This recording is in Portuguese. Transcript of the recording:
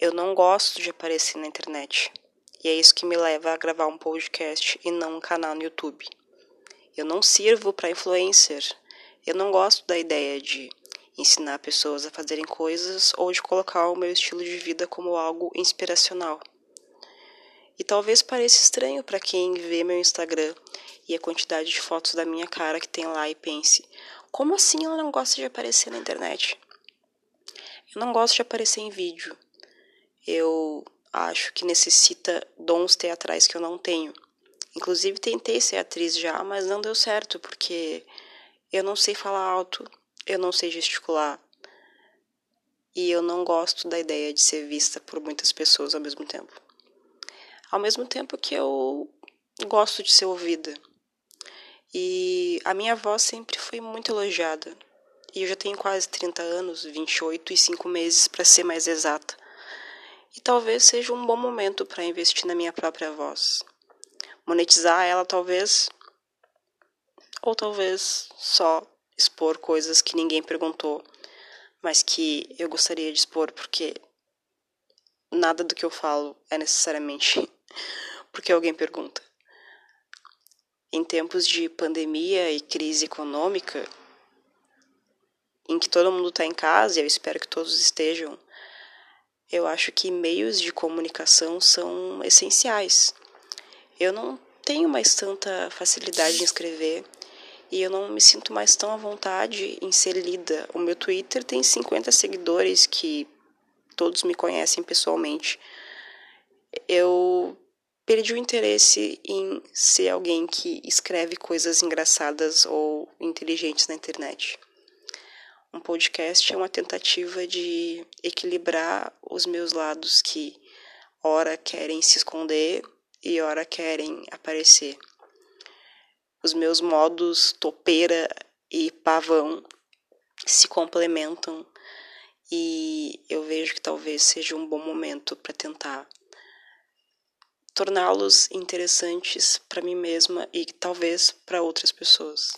Eu não gosto de aparecer na internet. E é isso que me leva a gravar um podcast e não um canal no YouTube. Eu não sirvo para influencer. Eu não gosto da ideia de ensinar pessoas a fazerem coisas ou de colocar o meu estilo de vida como algo inspiracional. E talvez pareça estranho para quem vê meu Instagram e a quantidade de fotos da minha cara que tem lá e pense: como assim ela não gosta de aparecer na internet? Eu não gosto de aparecer em vídeo. Eu acho que necessita dons teatrais que eu não tenho. Inclusive tentei ser atriz já, mas não deu certo porque eu não sei falar alto, eu não sei gesticular. E eu não gosto da ideia de ser vista por muitas pessoas ao mesmo tempo. Ao mesmo tempo que eu gosto de ser ouvida. E a minha voz sempre foi muito elogiada. E eu já tenho quase 30 anos, 28 e 5 meses para ser mais exata. E talvez seja um bom momento para investir na minha própria voz. Monetizar ela talvez ou talvez só expor coisas que ninguém perguntou, mas que eu gostaria de expor porque nada do que eu falo é necessariamente porque alguém pergunta. Em tempos de pandemia e crise econômica, em que todo mundo está em casa, e eu espero que todos estejam, eu acho que meios de comunicação são essenciais. Eu não tenho mais tanta facilidade em escrever e eu não me sinto mais tão à vontade em ser lida. O meu Twitter tem 50 seguidores que todos me conhecem pessoalmente. Eu perdi o interesse em ser alguém que escreve coisas engraçadas ou inteligentes na internet. Um podcast é uma tentativa de equilibrar os meus lados que ora querem se esconder e ora querem aparecer os meus modos topeira e pavão se complementam e eu vejo que talvez seja um bom momento para tentar torná-los interessantes para mim mesma e talvez para outras pessoas.